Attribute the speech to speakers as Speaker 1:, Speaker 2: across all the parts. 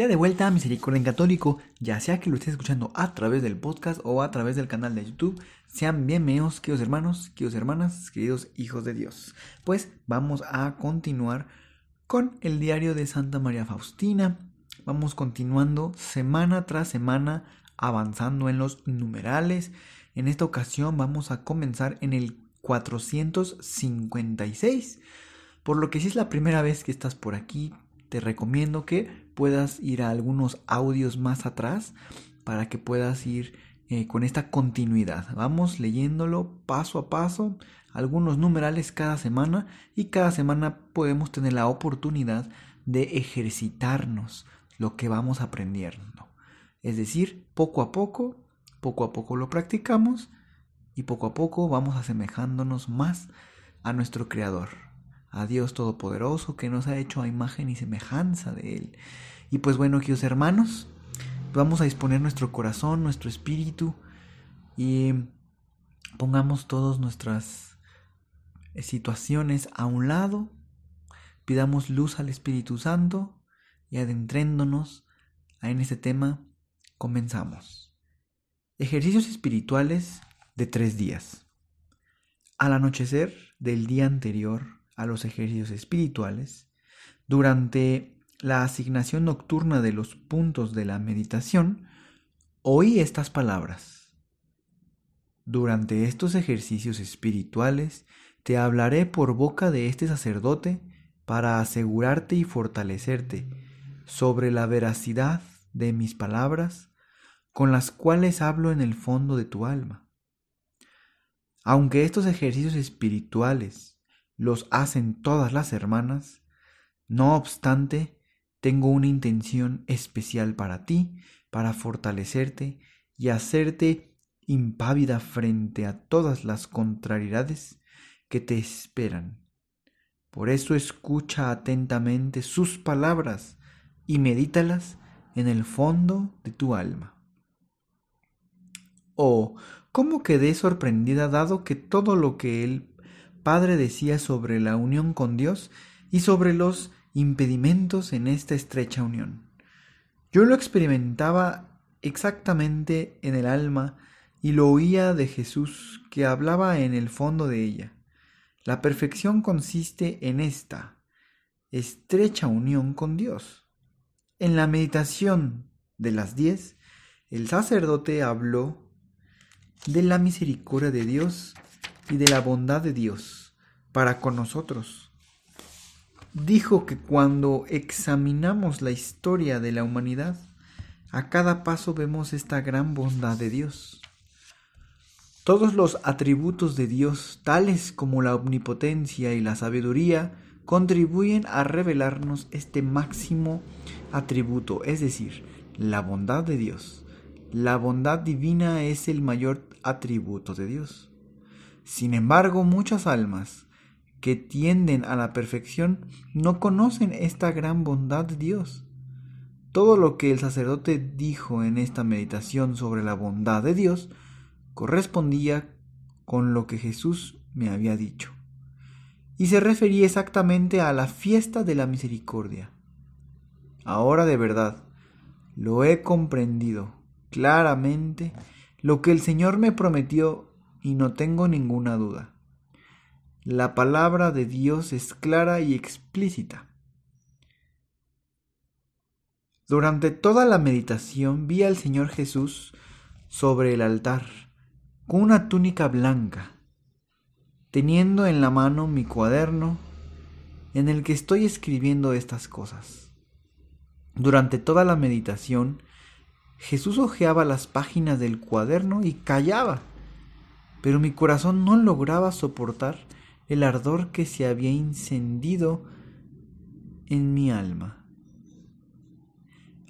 Speaker 1: Ya de vuelta a Misericordia en Católico, ya sea que lo estés escuchando a través del podcast o a través del canal de YouTube, sean bienvenidos, queridos hermanos, queridos hermanas, queridos hijos de Dios. Pues vamos a continuar con el diario de Santa María Faustina. Vamos continuando semana tras semana avanzando en los numerales. En esta ocasión vamos a comenzar en el 456. Por lo que si es la primera vez que estás por aquí, te recomiendo que puedas ir a algunos audios más atrás para que puedas ir eh, con esta continuidad. Vamos leyéndolo paso a paso, algunos numerales cada semana y cada semana podemos tener la oportunidad de ejercitarnos lo que vamos aprendiendo. Es decir, poco a poco, poco a poco lo practicamos y poco a poco vamos asemejándonos más a nuestro Creador, a Dios Todopoderoso que nos ha hecho a imagen y semejanza de Él. Y pues bueno, queridos hermanos, vamos a disponer nuestro corazón, nuestro espíritu y pongamos todas nuestras situaciones a un lado, pidamos luz al Espíritu Santo y adentréndonos en este tema, comenzamos. Ejercicios espirituales de tres días. Al anochecer del día anterior a los ejercicios espirituales, durante la asignación nocturna de los puntos de la meditación, oí estas palabras. Durante estos ejercicios espirituales te hablaré por boca de este sacerdote para asegurarte y fortalecerte sobre la veracidad de mis palabras con las cuales hablo en el fondo de tu alma. Aunque estos ejercicios espirituales los hacen todas las hermanas, no obstante, tengo una intención especial para ti, para fortalecerte y hacerte impávida frente a todas las contrariedades que te esperan. Por eso escucha atentamente sus palabras y medítalas en el fondo de tu alma. Oh, cómo quedé sorprendida dado que todo lo que el Padre decía sobre la unión con Dios y sobre los impedimentos en esta estrecha unión. Yo lo experimentaba exactamente en el alma y lo oía de Jesús que hablaba en el fondo de ella. La perfección consiste en esta estrecha unión con Dios. En la meditación de las diez, el sacerdote habló de la misericordia de Dios y de la bondad de Dios para con nosotros dijo que cuando examinamos la historia de la humanidad, a cada paso vemos esta gran bondad de Dios. Todos los atributos de Dios, tales como la omnipotencia y la sabiduría, contribuyen a revelarnos este máximo atributo, es decir, la bondad de Dios. La bondad divina es el mayor atributo de Dios. Sin embargo, muchas almas, que tienden a la perfección no conocen esta gran bondad de Dios. Todo lo que el sacerdote dijo en esta meditación sobre la bondad de Dios correspondía con lo que Jesús me había dicho. Y se refería exactamente a la fiesta de la misericordia. Ahora de verdad lo he comprendido claramente lo que el Señor me prometió y no tengo ninguna duda. La palabra de Dios es clara y explícita. Durante toda la meditación vi al Señor Jesús sobre el altar, con una túnica blanca, teniendo en la mano mi cuaderno en el que estoy escribiendo estas cosas. Durante toda la meditación, Jesús hojeaba las páginas del cuaderno y callaba, pero mi corazón no lograba soportar el ardor que se había encendido en mi alma.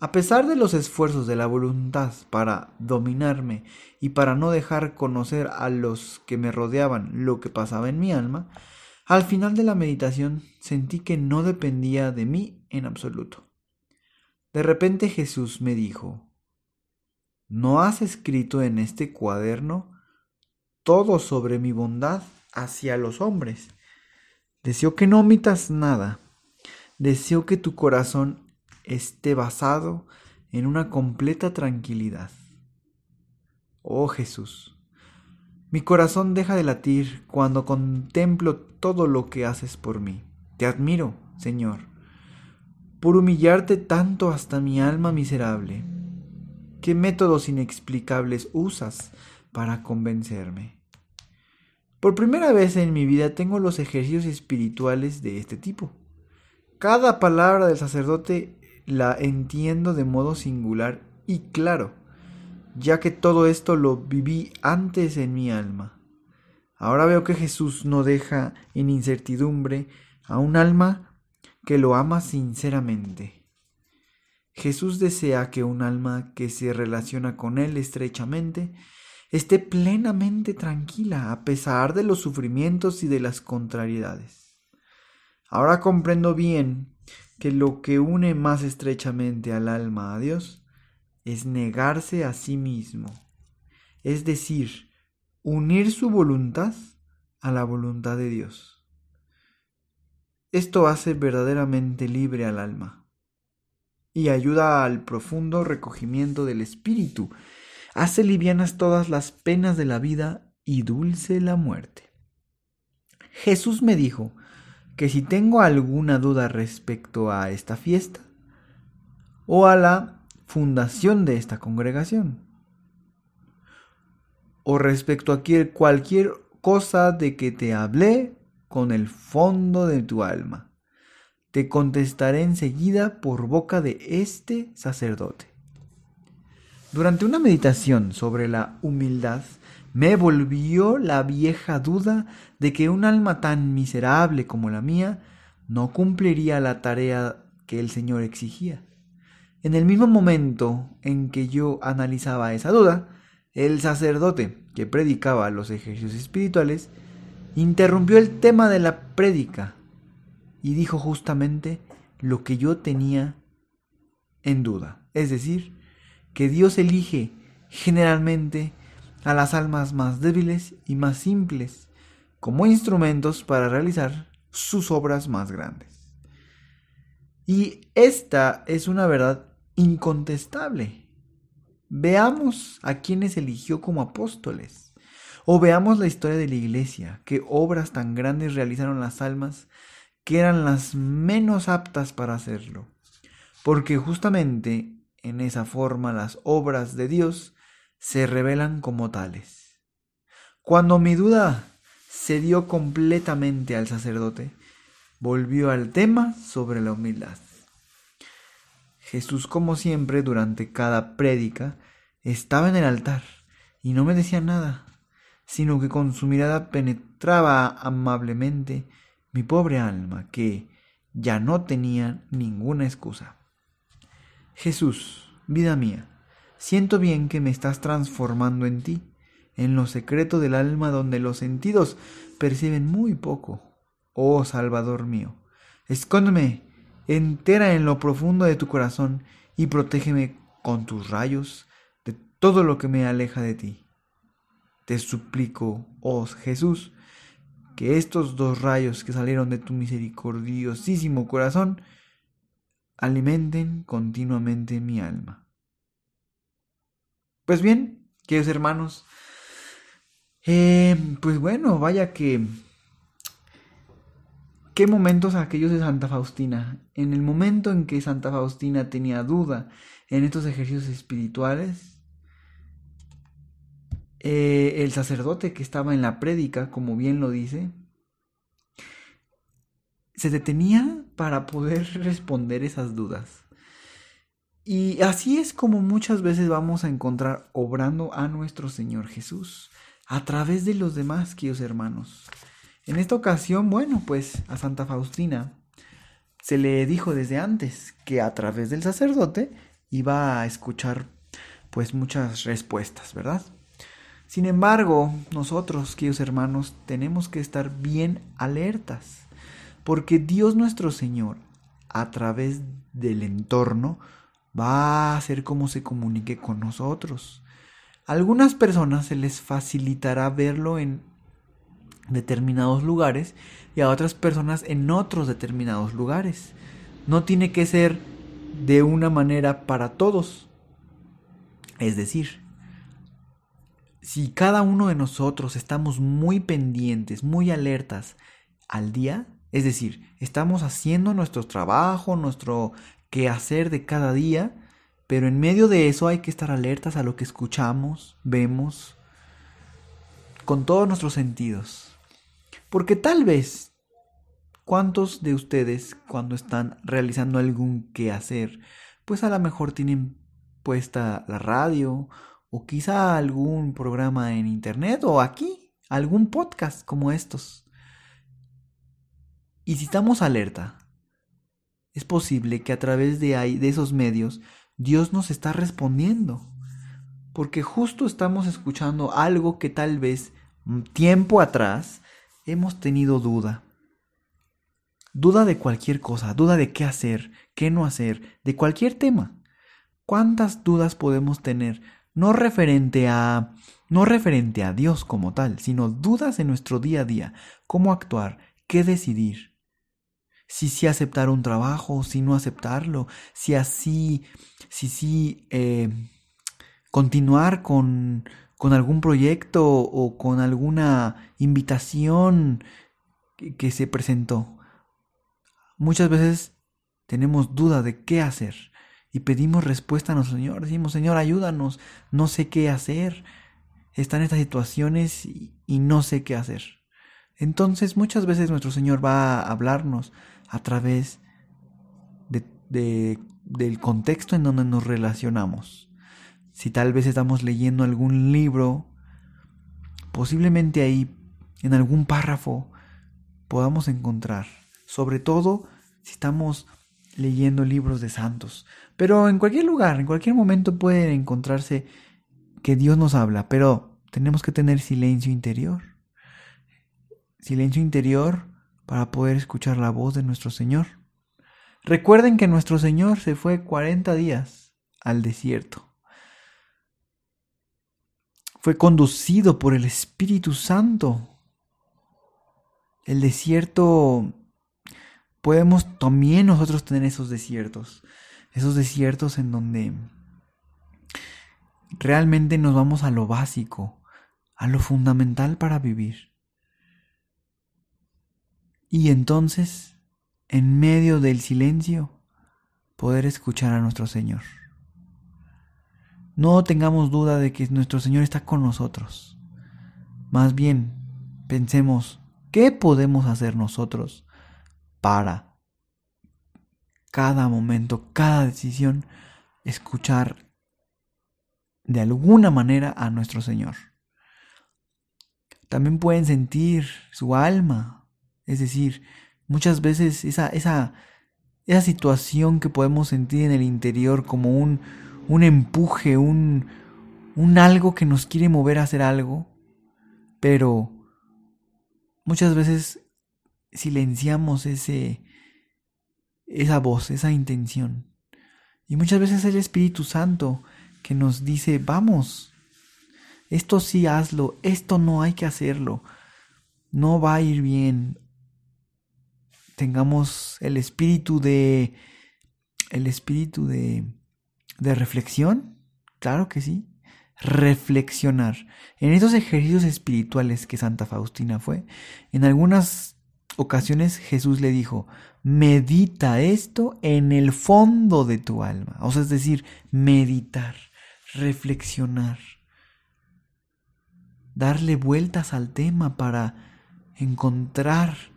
Speaker 1: A pesar de los esfuerzos de la voluntad para dominarme y para no dejar conocer a los que me rodeaban lo que pasaba en mi alma, al final de la meditación sentí que no dependía de mí en absoluto. De repente Jesús me dijo, ¿no has escrito en este cuaderno todo sobre mi bondad hacia los hombres? Deseo que no omitas nada. Deseo que tu corazón esté basado en una completa tranquilidad. Oh Jesús, mi corazón deja de latir cuando contemplo todo lo que haces por mí. Te admiro, Señor, por humillarte tanto hasta mi alma miserable. ¿Qué métodos inexplicables usas para convencerme? Por primera vez en mi vida tengo los ejercicios espirituales de este tipo. Cada palabra del sacerdote la entiendo de modo singular y claro, ya que todo esto lo viví antes en mi alma. Ahora veo que Jesús no deja en incertidumbre a un alma que lo ama sinceramente. Jesús desea que un alma que se relaciona con Él estrechamente esté plenamente tranquila a pesar de los sufrimientos y de las contrariedades. Ahora comprendo bien que lo que une más estrechamente al alma a Dios es negarse a sí mismo, es decir, unir su voluntad a la voluntad de Dios. Esto hace verdaderamente libre al alma y ayuda al profundo recogimiento del espíritu, hace livianas todas las penas de la vida y dulce la muerte. Jesús me dijo, que si tengo alguna duda respecto a esta fiesta o a la fundación de esta congregación o respecto a cualquier cosa de que te hablé con el fondo de tu alma. Te contestaré enseguida por boca de este sacerdote. Durante una meditación sobre la humildad, me volvió la vieja duda de que un alma tan miserable como la mía no cumpliría la tarea que el Señor exigía. En el mismo momento en que yo analizaba esa duda, el sacerdote que predicaba los ejercicios espirituales interrumpió el tema de la prédica y dijo justamente lo que yo tenía en duda, es decir, que Dios elige generalmente a las almas más débiles y más simples como instrumentos para realizar sus obras más grandes. Y esta es una verdad incontestable. Veamos a quienes eligió como apóstoles. O veamos la historia de la iglesia, qué obras tan grandes realizaron las almas que eran las menos aptas para hacerlo. Porque justamente en esa forma las obras de Dios se revelan como tales. Cuando mi duda se dio completamente al sacerdote, volvió al tema sobre la humildad. Jesús, como siempre, durante cada prédica, estaba en el altar y no me decía nada, sino que con su mirada penetraba amablemente mi pobre alma, que ya no tenía ninguna excusa. Jesús, vida mía, Siento bien que me estás transformando en ti, en lo secreto del alma donde los sentidos perciben muy poco. Oh Salvador mío, escóndeme entera en lo profundo de tu corazón y protégeme con tus rayos de todo lo que me aleja de ti. Te suplico, oh Jesús, que estos dos rayos que salieron de tu misericordiosísimo corazón alimenten continuamente mi alma. Pues bien, queridos hermanos, eh, pues bueno, vaya que... ¿Qué momentos aquellos de Santa Faustina? En el momento en que Santa Faustina tenía duda en estos ejercicios espirituales, eh, el sacerdote que estaba en la prédica, como bien lo dice, se detenía para poder responder esas dudas. Y así es como muchas veces vamos a encontrar obrando a nuestro Señor Jesús a través de los demás, queridos hermanos. En esta ocasión, bueno, pues a Santa Faustina se le dijo desde antes que a través del sacerdote va a escuchar pues muchas respuestas, ¿verdad? Sin embargo, nosotros, queridos hermanos, tenemos que estar bien alertas, porque Dios nuestro Señor, a través del entorno, va a hacer cómo se comunique con nosotros. A algunas personas se les facilitará verlo en determinados lugares y a otras personas en otros determinados lugares. No tiene que ser de una manera para todos. Es decir, si cada uno de nosotros estamos muy pendientes, muy alertas al día, es decir, estamos haciendo nuestro trabajo, nuestro quehacer de cada día, pero en medio de eso hay que estar alertas a lo que escuchamos, vemos, con todos nuestros sentidos. Porque tal vez, ¿cuántos de ustedes cuando están realizando algún quehacer, pues a lo mejor tienen puesta la radio o quizá algún programa en internet o aquí, algún podcast como estos. Y si estamos alerta, es posible que a través de, de esos medios Dios nos está respondiendo. Porque justo estamos escuchando algo que tal vez tiempo atrás hemos tenido duda. Duda de cualquier cosa, duda de qué hacer, qué no hacer, de cualquier tema. ¿Cuántas dudas podemos tener no referente a no referente a Dios como tal, sino dudas en nuestro día a día, cómo actuar, qué decidir. Si sí aceptar un trabajo, si no aceptarlo, si así, si sí eh, continuar con, con algún proyecto o con alguna invitación que se presentó. Muchas veces tenemos duda de qué hacer y pedimos respuesta a nuestro Señor. Decimos, Señor, ayúdanos, no sé qué hacer. Están estas situaciones y, no sé qué hacer. Entonces muchas veces nuestro Señor va a hablarnos a través de, del contexto en donde nos relacionamos. Si tal vez estamos leyendo algún libro, posiblemente ahí, en algún párrafo, podamos encontrar. Sobre todo si estamos leyendo libros de santos. Pero en cualquier lugar, en cualquier momento puede encontrarse que Dios nos habla, pero tenemos que tener silencio interior. Silencio interior para poder escuchar la voz de nuestro Señor. Recuerden que nuestro Señor se fue 40 días al desierto. Fue conducido por el Espíritu Santo. El desierto podemos también nosotros tener esos desiertos, esos desiertos en donde realmente nos vamos a lo básico, a lo fundamental para vivir. Y entonces, en medio del silencio, poder escuchar a nuestro Señor. No tengamos duda de que nuestro Señor está con nosotros. Más bien, pensemos, ¿qué podemos hacer nosotros para cada momento, cada decisión, escuchar de alguna manera a nuestro Señor. También pueden sentir su alma, es decir, muchas veces esa, esa, esa situación que podemos sentir en el interior como un, un empuje, un, un algo que nos quiere mover a hacer algo, pero muchas veces silenciamos ese, esa voz, esa intención. Y muchas veces es el Espíritu Santo que nos dice, vamos, esto sí hazlo, esto no hay que hacerlo, no va a ir bien. Tengamos el espíritu de el espíritu de de reflexión, claro que sí, reflexionar. En esos ejercicios espirituales que Santa Faustina fue, en algunas ocasiones Jesús le dijo, medita esto en el fondo de tu alma. O sea, es decir, meditar, reflexionar, darle vueltas al tema para encontrar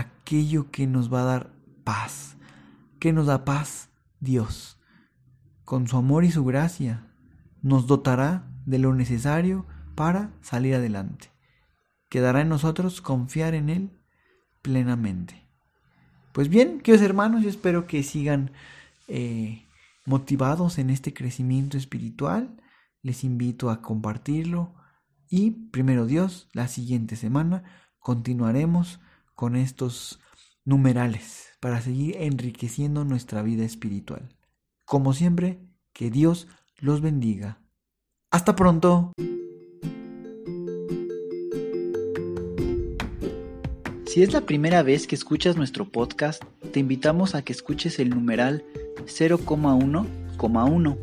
Speaker 1: aquello que nos va a dar paz. ¿Qué nos da paz? Dios. Con su amor y su gracia nos dotará de lo necesario para salir adelante. Quedará en nosotros confiar en Él plenamente. Pues bien, queridos hermanos, yo espero que sigan eh, motivados en este crecimiento espiritual, les invito a compartirlo y primero Dios, la siguiente semana continuaremos con estos numerales para seguir enriqueciendo nuestra vida espiritual. Como siempre, que Dios los bendiga. Hasta pronto. Si es la primera vez que escuchas nuestro podcast, te invitamos a que escuches el numeral 0,1,1,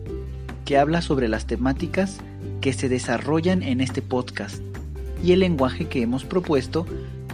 Speaker 1: que habla sobre las temáticas que se desarrollan en este podcast y el lenguaje que hemos propuesto